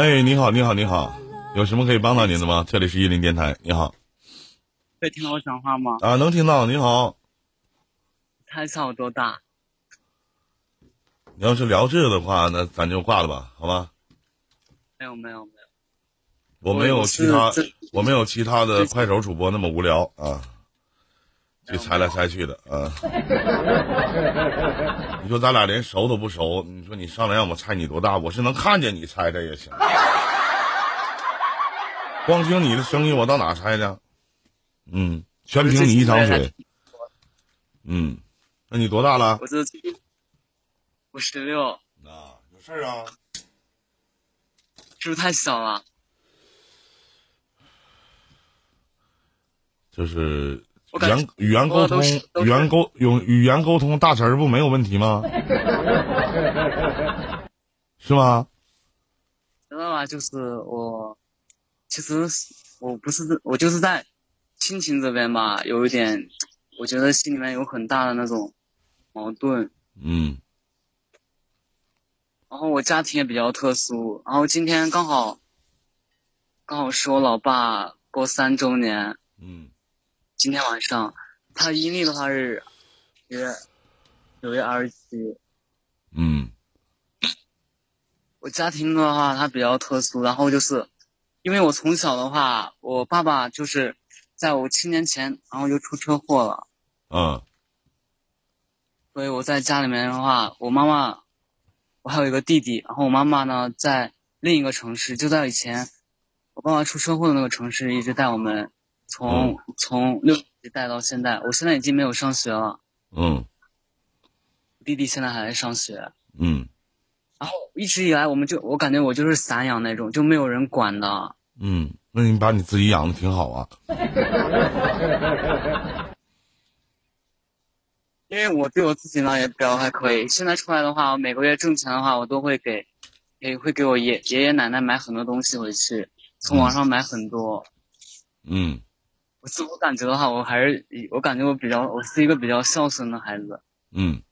哎，你好，你好，你好，有什么可以帮到您的吗？这里是伊林电台，你好。可以听到我讲话吗？啊，能听到。你好。猜猜我多大？你要是聊这个的话，那咱就挂了吧，好吧？没有，没有，没有。我没有其他，我没有其他的快手主播那么无聊啊，去猜来猜去的啊。你说咱俩连熟都不熟，你说你上来让我猜你多大，我是能看见你猜的也行。光听你的声音，我到哪猜去？嗯，全凭你一张嘴。嗯，那你多大了？我这我十六。啊，有事啊？是不是太小了？就是语言语言沟通，语言沟用语言沟通大词不没有问题吗？是吗？知道吧？就是我，其实我不是我就是在亲情这边吧，有一点，我觉得心里面有很大的那种矛盾。嗯。然后我家庭也比较特殊，然后今天刚好，刚好是我老爸过三周年。嗯。今天晚上，他阴历的话是月九月二十七。嗯。我家庭的话，它比较特殊，然后就是，因为我从小的话，我爸爸就是在我七年前，然后就出车祸了。嗯。所以我在家里面的话，我妈妈，我还有一个弟弟，然后我妈妈呢在另一个城市，就在以前我爸爸出车祸的那个城市，一直带我们。从从六年级带到现在，我现在已经没有上学了。嗯。弟弟现在还在上学。嗯。然后一直以来，我们就我感觉我就是散养那种，就没有人管的。嗯，那你把你自己养的挺好啊。因为我对我自己呢也比较还可以。现在出来的话，我每个月挣钱的话，我都会给，也会给我爷爷爷奶奶买很多东西回去，从网上买很多。嗯。我自我感觉的话，我还是我感觉我比较，我是一个比较孝顺的孩子。嗯。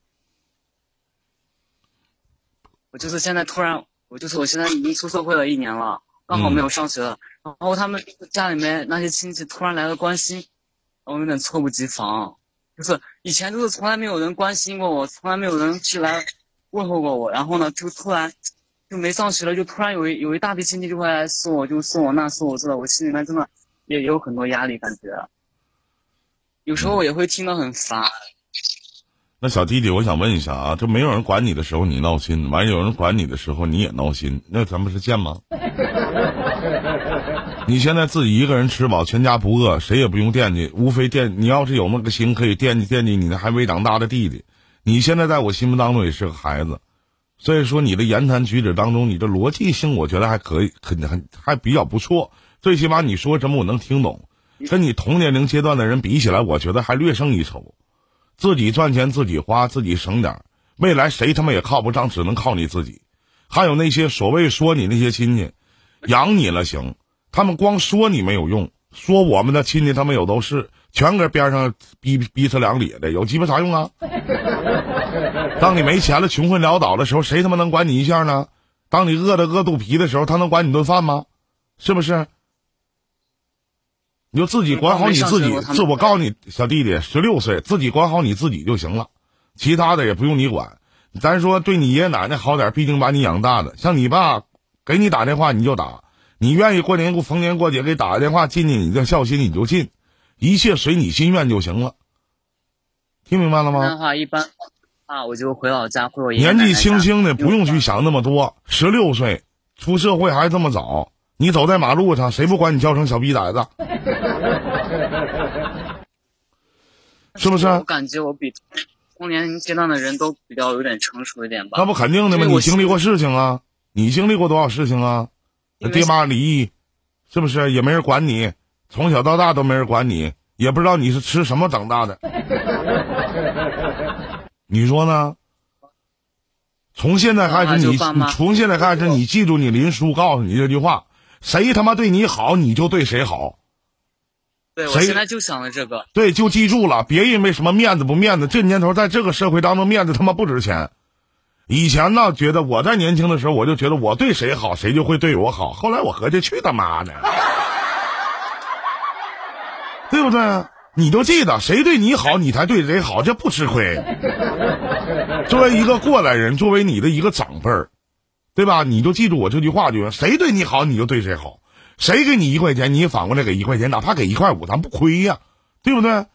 我就是现在突然，我就是我现在已经出社会了一年了，刚好没有上学了。然后他们家里面那些亲戚突然来了关心，我有点猝不及防。就是以前就是从来没有人关心过我，从来没有人去来问候过我。然后呢，就突然就没上学了，就突然有一有一大批亲戚就会来送我，就送我那送我这，我心里面真的。也有很多压力，感觉有时候我也会听得很烦。那小弟弟，我想问一下啊，就没有人管你的时候你闹心，完有人管你的时候你也闹心，那咱不是贱吗？你现在自己一个人吃饱，全家不饿，谁也不用惦记，无非惦你要是有那个心，可以惦记惦记你那还没长大的弟弟。你现在在我心目当中也是个孩子，所以说你的言谈举止当中，你的逻辑性我觉得还可以，肯定还还比较不错。最起码你说什么我能听懂，跟你同年龄阶段的人比起来，我觉得还略胜一筹。自己赚钱自己花，自己省点儿未来谁他妈也靠不上，只能靠你自己。还有那些所谓说你那些亲戚，养你了行，他们光说你没有用，说我们的亲戚他们有都是，全搁边上逼逼扯两咧的，有鸡巴啥用啊？当你没钱了、穷困潦倒的时候，谁他妈能管你一下呢？当你饿的饿肚皮的时候，他能管你顿饭吗？是不是？你就自己管好你自己，这我告诉你小弟弟，十六岁自己管好你自己就行了，其他的也不用你管。咱说对你爷爷奶奶好点，毕竟把你养大的。像你爸给你打电话你就打，你愿意过年过逢年过节给打个电话尽尽你的孝心你就尽，一切随你心愿就行了。听明白了吗？的话一般啊，我就回老家回我年纪轻轻的不用去想那么多，十六岁出社会还这么早。你走在马路上，谁不管你叫声小逼崽子？是不是？我感觉我比同年龄阶段的人都比较有点成熟一点吧。那不肯定的吗？你经历过事情啊？你经历过多少事情啊？爹妈离异，是不是也没人管你？从小到大都没人管你，也不知道你是吃什么长大的。你说呢？从现在开始，你你从现在开始，你记住你林叔告诉你这句话。谁他妈对你好，你就对谁好。对，我现在就想着这个。对，就记住了，别因为什么面子不面子。这年头，在这个社会当中，面子他妈不值钱。以前呢，觉得我在年轻的时候，我就觉得我对谁好，谁就会对我好。后来我合计，去他妈的，对不对？你就记得，谁对你好，你才对谁好，这不吃亏。作为一个过来人，作为你的一个长辈儿，对吧？你就记住我这句话，就行谁对你好，你就对谁好。谁给你一块钱，你也反过来给一块钱，哪怕给一块五，咱不亏呀，对不对？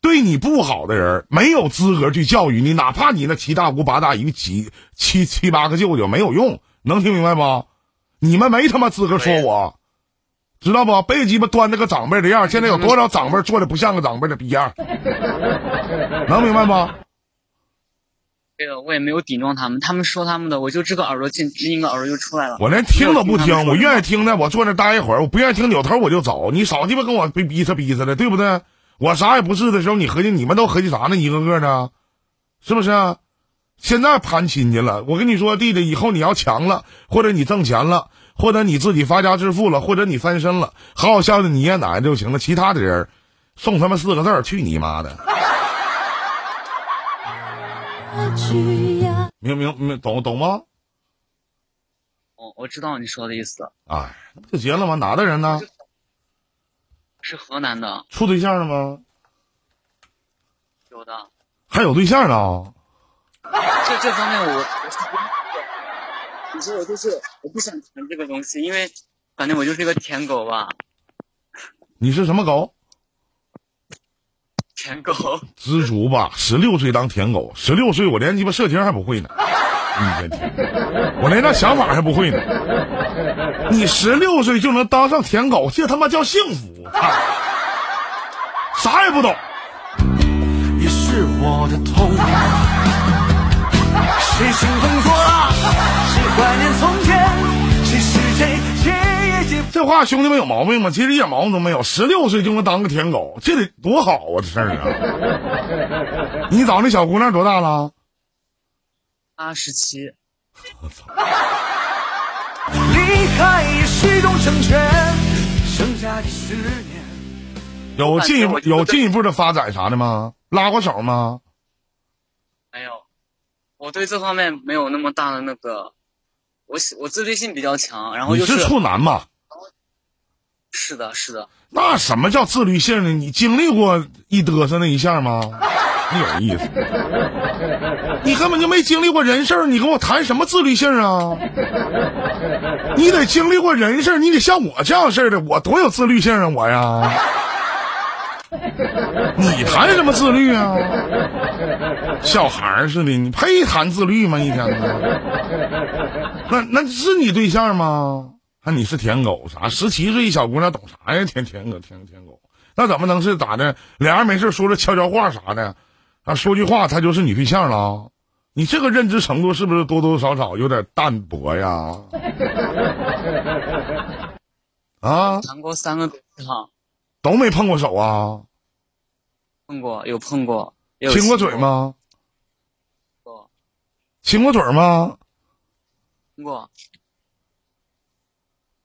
对你不好的人，没有资格去教育你，哪怕你那七大姑八大姨、七七七八个舅舅没有用，能听明白不？你们没他妈资格说我，知道不？别鸡巴端着个长辈的样，现在有多少长辈做的不像个长辈的逼样，能明白不？这个我也没有顶撞他们，他们说他们的，我就这个耳朵进，另一个耳朵就出来了。我连听都不听，我愿意听的，我坐那待一会儿；我不愿意听，扭头我就走。你少鸡巴跟我逼逼扯逼扯的，对不对？我啥也不是的时候，你合计你们都合计啥呢？一个个的，是不是啊？现在攀亲戚了，我跟你说，弟弟，以后你要强了，或者你挣钱了，或者你自己发家致富了，或者你翻身了，好好孝敬你爷爷奶奶就行了。其他的人，送他们四个字儿，去你妈的！明明明懂懂吗？我我知道你说的意思，哎，那不就结了吗？哪的人呢？是河南的，处对象了吗？有的。还有对象呢？这这方面我我你说我就是我不想谈这个东西，因为反正我就是一个舔狗吧，你是什么狗？舔狗。知足吧，十六岁当舔狗，十六岁我连鸡巴射精还不会呢。你这天，我连那想法还不会呢。你十六岁就能当上舔狗，这他妈叫幸福！操啥也不懂。你是我的痛。谁兴风作浪，谁怀念从这话兄弟们有毛病吗？其实一点毛病都没有。十六岁就能当个舔狗，这得多好啊！这事儿啊！你找那小姑娘多大了？八十七，我操！离开也是一种成全，剩下几十年。有进一步有进一步的发展啥的吗？拉过手吗？没有，我对这方面没有那么大的那个，我喜我自律性比较强，然后你就是处男嘛？是的，是的，那什么叫自律性呢？你经历过一嘚瑟那一下吗？你有意思，你根本就没经历过人事儿，你跟我谈什么自律性啊？你得经历过人事儿，你得像我这样式儿的，我多有自律性啊，我呀！你谈什么自律啊？小孩儿似的，你配谈自律吗？一天的，那那是你对象吗？那你是舔狗啥？十七岁一小姑娘懂啥呀？舔舔狗，舔舔狗，那怎么能是咋的？俩人没事说着悄悄话啥的，啊，说句话他就是你对象了？你这个认知程度是不是多多少少有点淡薄呀？啊，谈过三个对象，都没碰过手啊？碰过有碰过，亲过嘴？吗？过，亲过嘴吗？亲过，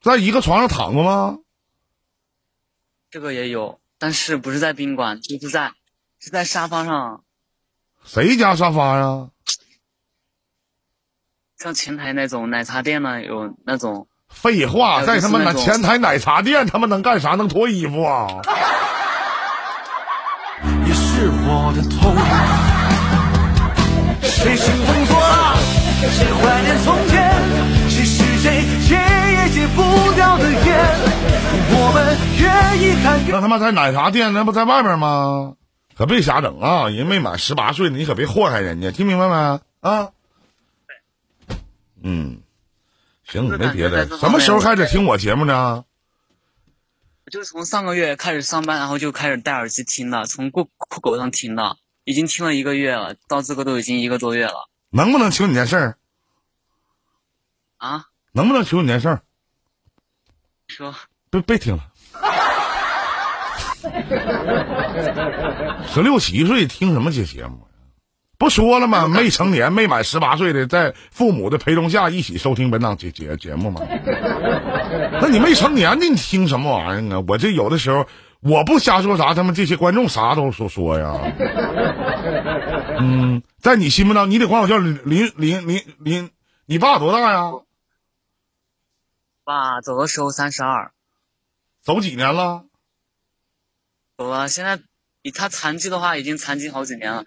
在一个床上躺过吗？这个也有，但是不是在宾馆，就是在是在沙发上，谁家沙发呀？像前台那种奶茶店呢，有那种废话，在他妈那前台奶茶店，他妈能干啥？能脱衣服啊？也是我的痛。谁兴风作浪，谁怀念从掉的烟。我们愿意看那他妈在奶茶店，那不在外边吗？可别瞎整啊！人没满十八岁呢，你可别祸害人家，听明白没？啊？嗯，行，没别的什么时候开始听我节目呢？就是从上个月开始上班，然后就开始戴耳机听的，从酷酷狗上听的，已经听了一个月了，到这个都已经一个多月了能不能求你件事儿？啊！能不能求你件事儿？说别别听了。十六七岁听什么节节目？不说了吗？未成年、没满十八岁的，在父母的陪同下一起收听本档节节节目吗？那你未成年的，你听什么玩意儿啊？我这有的时候我不瞎说啥，他们这些观众啥都说说呀。嗯，在你心目当中，你得管我叫林林林林，你爸多大呀？爸走的时候三十二，走几年了？走了。现在以他残疾的话，已经残疾好几年了。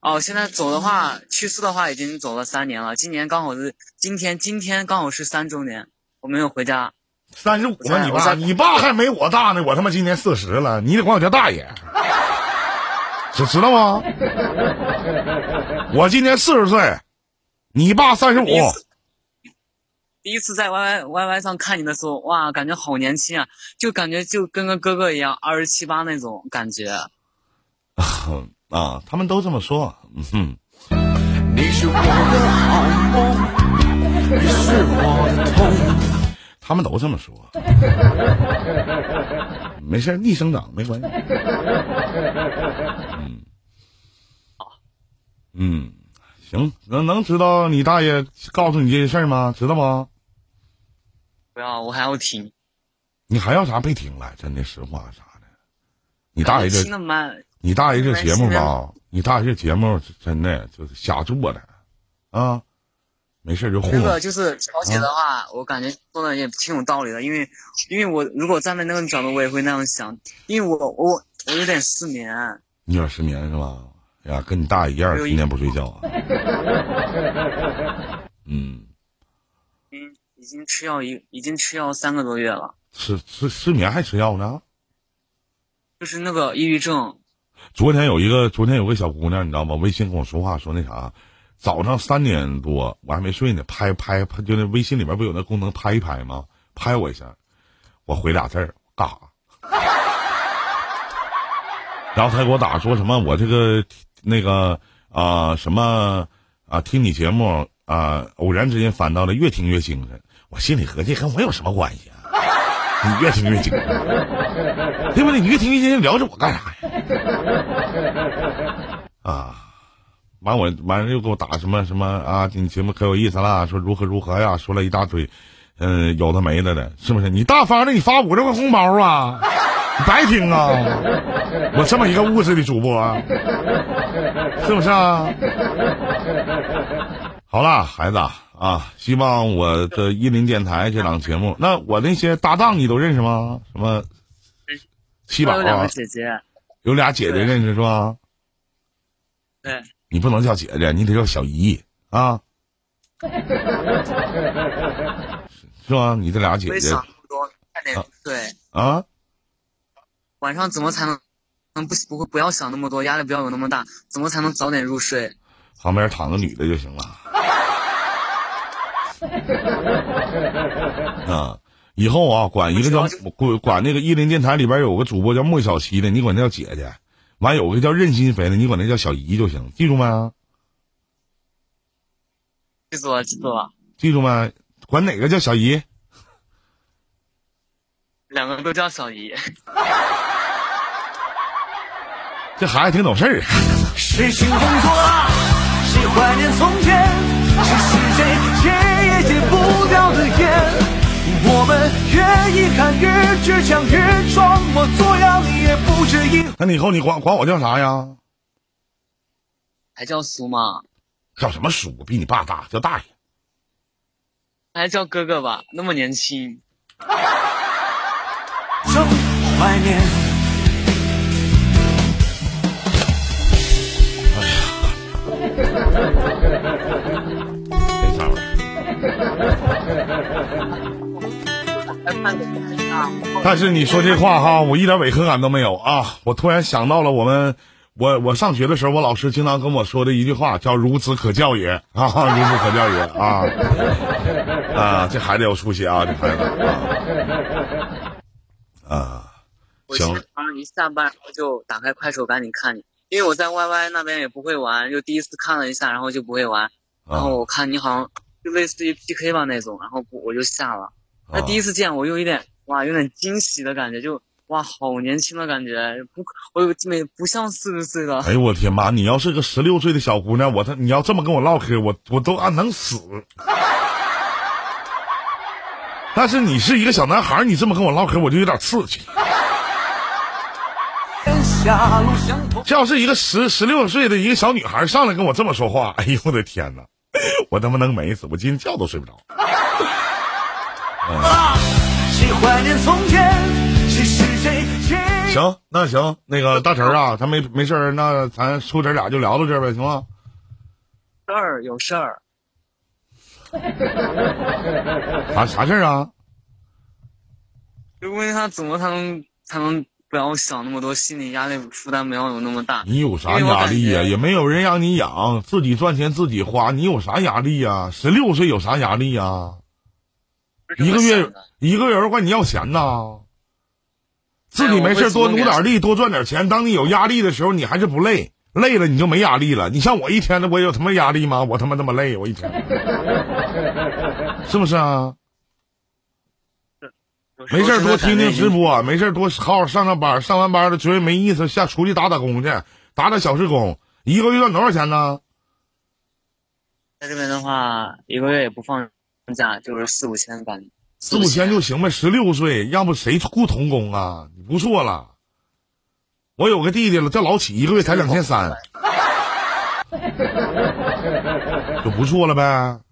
哦，现在走的话，去世的话已经走了三年了。今年刚好是今天，今天刚好是三周年，我没有回家。三十五了，你爸，你爸还没我大呢，我他妈今年四十了，你得管我叫大爷，知知道吗？我今年四十岁，你爸三十五第，一次在 Y Y Y Y 上看你的时候，哇，感觉好年轻啊，就感觉就跟个哥哥一样，二十七八那种感觉。啊，他们都这么说，嗯哼。你是我的好梦，你是我的痛。他们都这么说，没事，逆生长没关系。嗯，嗯，行，能能知道你大爷告诉你这些事儿吗？知道吗？不要，我还要听。你还要啥别听了，真的实话啥的。你大爷这你大爷这节目吧，你大爷这节目真的就是瞎做的，啊，没事就糊弄这个。就是调解的话，我感觉说的也挺有道理的，因为因为我如果站在那个角度，我也会那样想，因为我我我有点失眠，你有点失眠是吧？哎呀，跟你大爷一样，天天不睡觉啊。嗯，嗯，已经吃药一已经吃药三个多月了，吃吃失眠还吃药呢？就是那个抑郁症，昨天有一个，昨天有个小姑娘，你知道吗？微信跟我说话说那啥，早上三点多我还没睡呢，拍拍拍，就那微信里面不有那功能拍一拍吗？拍我一下，我回俩字儿干啥？然后他给我打说什么我这个那个啊、什么啊听你节目啊、偶然之间翻到了，越听越精神。我心里合计跟我有什么关系啊？你越听越精神，对不对？你越听越精神，聊着我干啥呀？啊，完我完了又给我打什么什么啊？你节目可有意思了，说如何如何呀，说了一大堆，嗯、有的没的的，是不是？你大方的你发五十块红包啊，你白听啊！我这么一个物质的主播、啊，是不是啊？好了，孩子啊，希望我的一林电台这档节目，那我那些搭档你都认识吗？什么七宝啊有两个，姐姐，有俩姐姐认识是吧？对，你不能叫姐姐，你得叫小姨啊，是吧？你这俩姐姐我也想那么多，快点入睡。啊，晚上怎么才能能不不会不要想那么多，压力不要有那么大，怎么才能早点入睡？旁边躺个女的就行了。啊，以后啊，管一个叫管管那个伊林电台里边有个主播叫莫小七的，你管她叫姐姐；完有个叫任心飞的，你管她叫小姨就行，记住没？记住了，记住了，记住没？管哪个叫小姨？两个都叫小姨。这孩子挺懂事儿啊。谁兴风作浪，谁怀念从前，谁是谁戒也戒不掉的烟。我们越遗憾越倔强，越装模作样，也不止一那你以后你管管我叫啥呀？还叫叔吗？叫什么叔？比你爸大，叫大爷。还叫哥哥吧，那么年轻。生怀念。还看啊！但是你说这话哈，我一点违和感都没有啊！我突然想到了我们，我我上学的时候，我老师经常跟我说的一句话，叫“孺子可教也”啊，孺子可教也啊 啊！这孩子有出息啊，这孩子啊啊，行我今天早上一下班，然后就打开快手赶紧看你，因为我在 YY 那边也不会玩，就第一次看了一下，然后就不会玩，然后啊我看你好像就类似于 PK 吧那种，然后我就下了。那啊第一次见我有一点哇，有点惊喜的感觉，就哇好年轻的感觉，不我有没不像四十岁的。哎呦我天妈！你要是个十六岁的小姑娘，我他你要这么跟我唠嗑，我我都啊能死。但是你是一个小男孩，你这么跟我唠嗑，我就有点刺激。这要是一个十十六岁的一个小女孩上来跟我这么说话，哎呦我的天哪，我他妈能美死，我今天觉都睡不着。谁怀念从前？谁是谁？谁？行，那行，那个大成啊，他没没事儿，那咱叔侄俩就聊到这儿呗，行吗？事儿有事儿，啥 啥事儿啊？就问他怎么才能才能不要想那么多，心理压力负担不要有那么大。你有啥压力呀、也没有人让你养，自己赚钱自己花，你有啥压力呀、十六岁有啥压力呀、一个月一个月管你要钱呐。自己没事多努点力，多赚点钱。当你有压力的时候，你还是不累，累了你就没压力了。你像我一天的，我有他妈压力吗？我他妈那么累，我一天，是不是啊？没事多听听直。播，没事多好好上上班，上完班了觉得没意思，下出去打打工去，打打小时工，一个月赚多少钱呢？在这边的话，一个月也不放假，就是四五千感觉。四五千就行呗。十六岁，要不谁雇童工啊？你不错了。我有个弟弟了，叫老启，一个月才两千三，就不错了呗。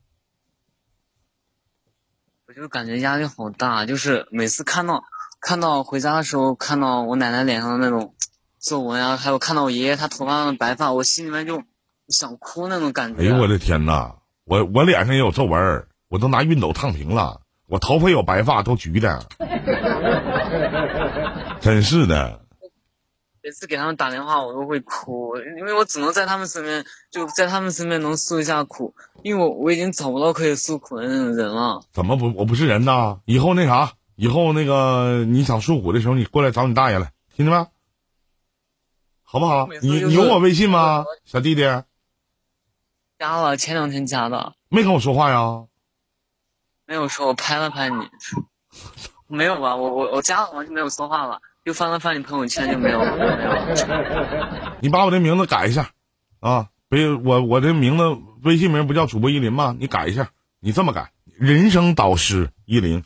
我就感觉压力好大，就是每次看到看到回家的时候，看到我奶奶脸上的那种皱纹啊，还有看到我爷爷他头发上的白发，我心里面就想哭那种感觉。哎呦我的天呐，我我脸上也有皱纹儿，我都拿熨斗烫平了，我头发有白发都橘的，真是的。每次给他们打电话，我都会哭，因为我只能在他们身边，就在他们身边能诉一下苦，因为我我已经找不到可以诉苦的那种人了。怎么不我不是人呐？以后那啥，以后那个你想诉苦的时候，你过来找你大爷来，听见没？好不好你有我微信吗，小弟弟？加了，前两天加的，没跟我说话呀？没有说，我拍了拍你，没有吧？我我我加了，完就没有说话了，又翻了翻你朋友圈就没有没有。你把我的名字改一下，啊，别我我的名字微信名不叫主播依林吗？你改一下，你这么改，人生导师依林，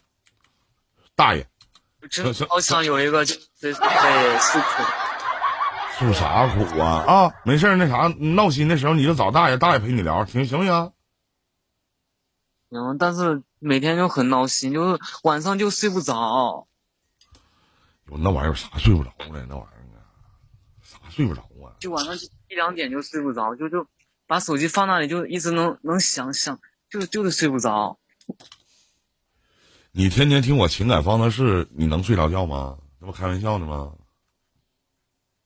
大爷，真的好想有一个就随时可以诉苦。诉啥苦啊？啊，没事儿那啥，闹心的时候你就找大爷，大爷陪你聊，行行不行？行，但是每天就很闹心，就是晚上就睡不着。有那玩意儿有啥睡不着的？那玩意儿啊，啥睡不着啊？就晚上就一两点就睡不着，就就把手机放那里，就一直能能想想，就就是睡不着。你天天听我情感方程式，你能睡着觉吗？这不开玩笑呢吗？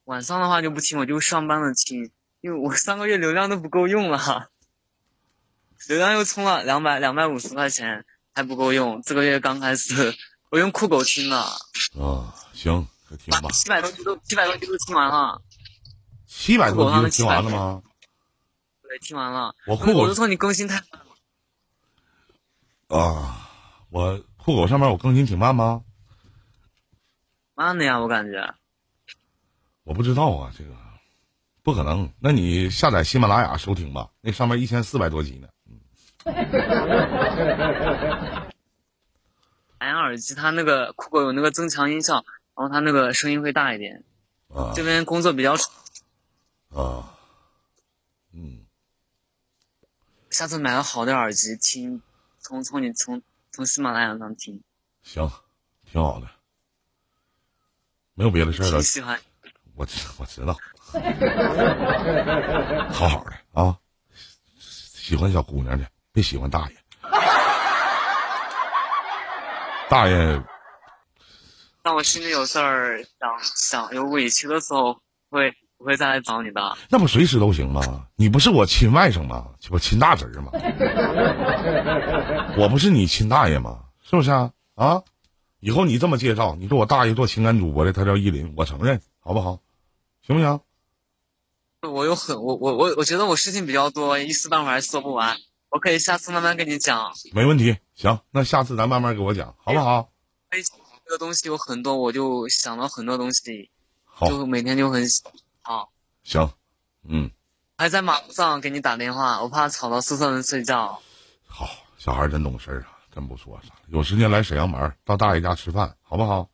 晚上的话就不听，我就上班了听，因为我三个月流量都不够用了，流量又充了两百两百五十块钱，还不够用。这个月刚开始，我用酷狗听的，啊，行，可听吧。七百多集都七百多集都听完了，七百多集都听完了吗？对，听完了。我酷狗我就说你更新太慢了，啊，我酷狗上面我更新挺慢吗？慢的呀，我感觉。我不知道啊，这个不可能。那你下载喜马拉雅收听吧，那上面一千四百多集呢。蓝牙耳机它那个酷狗有那个增强音效，然后它那个声音会大一点。啊。这边工作比较吵，啊，嗯，下次买个好的耳机听，从从你从从喜马拉雅上听，行，挺好的，没有别的事儿了。挺。喜欢。我知我知道，好好的啊，喜欢小姑娘的，别喜欢大爷。大爷，那我心里有事儿想想有委屈的时候，会不会再来找你的。那不随时都行吗？你不是我亲外甥吗？我亲大侄儿吗？我不是你亲大爷吗？是不是啊？啊，以后你这么介绍，你说我大爷做情感主播的，他叫依林，我承认，好不好？行不行？我有很我我我我觉得我事情比较多，一时半会儿还说不完。我可以下次慢慢跟你讲。没问题。行，那下次咱慢慢给我讲，好不好？哎，这个东西有很多，我就想了很多东西，好，就每天就很好。行，嗯，还在马路上给你打电话，我怕吵到宿舍人睡觉。好，小孩真懂事儿啊，真不说啥。有时间来沈阳玩儿，到大爷家吃饭，好不好？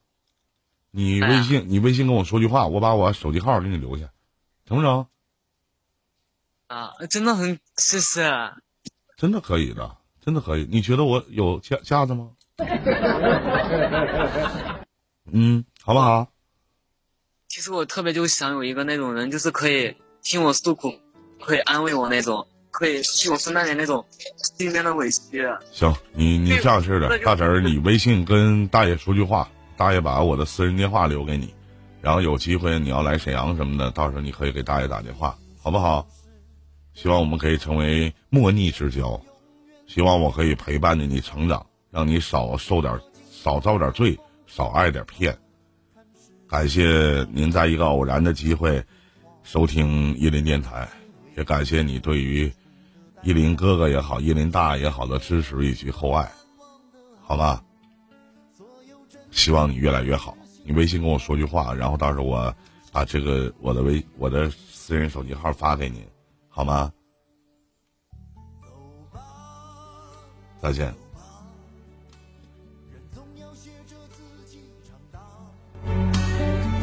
你微信，你微信跟我说句话，我把我手机号给你留下，成不成？啊，真的很谢谢。真的可以的，真的可以。你觉得我有架架子吗？嗯，好不好？其实我特别就想有一个那种人，就是可以听我诉苦，可以安慰我那种，可以替我分担点那种心里面的委屈。行，你你这样式的，大侄儿，你微信跟大爷说句话，大爷把我的私人电话留给你，然后有机会你要来沈阳什么的，到时候你可以给大爷打电话，好不好？希望我们可以成为莫逆之交，希望我可以陪伴着你成长，让你少受点，少遭点罪，少挨点骗。感谢您在一个偶然的机会收听伊林电台，也感谢你对于伊林哥哥也好、伊林大也好的支持以及厚爱，好吧？希望你越来越好。你微信跟我说句话，然后到时候我把这个我的微我的私人手机号发给您，好吗？再见。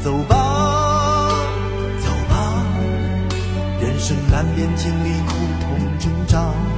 走吧，走吧，人生难免经历苦痛挣扎。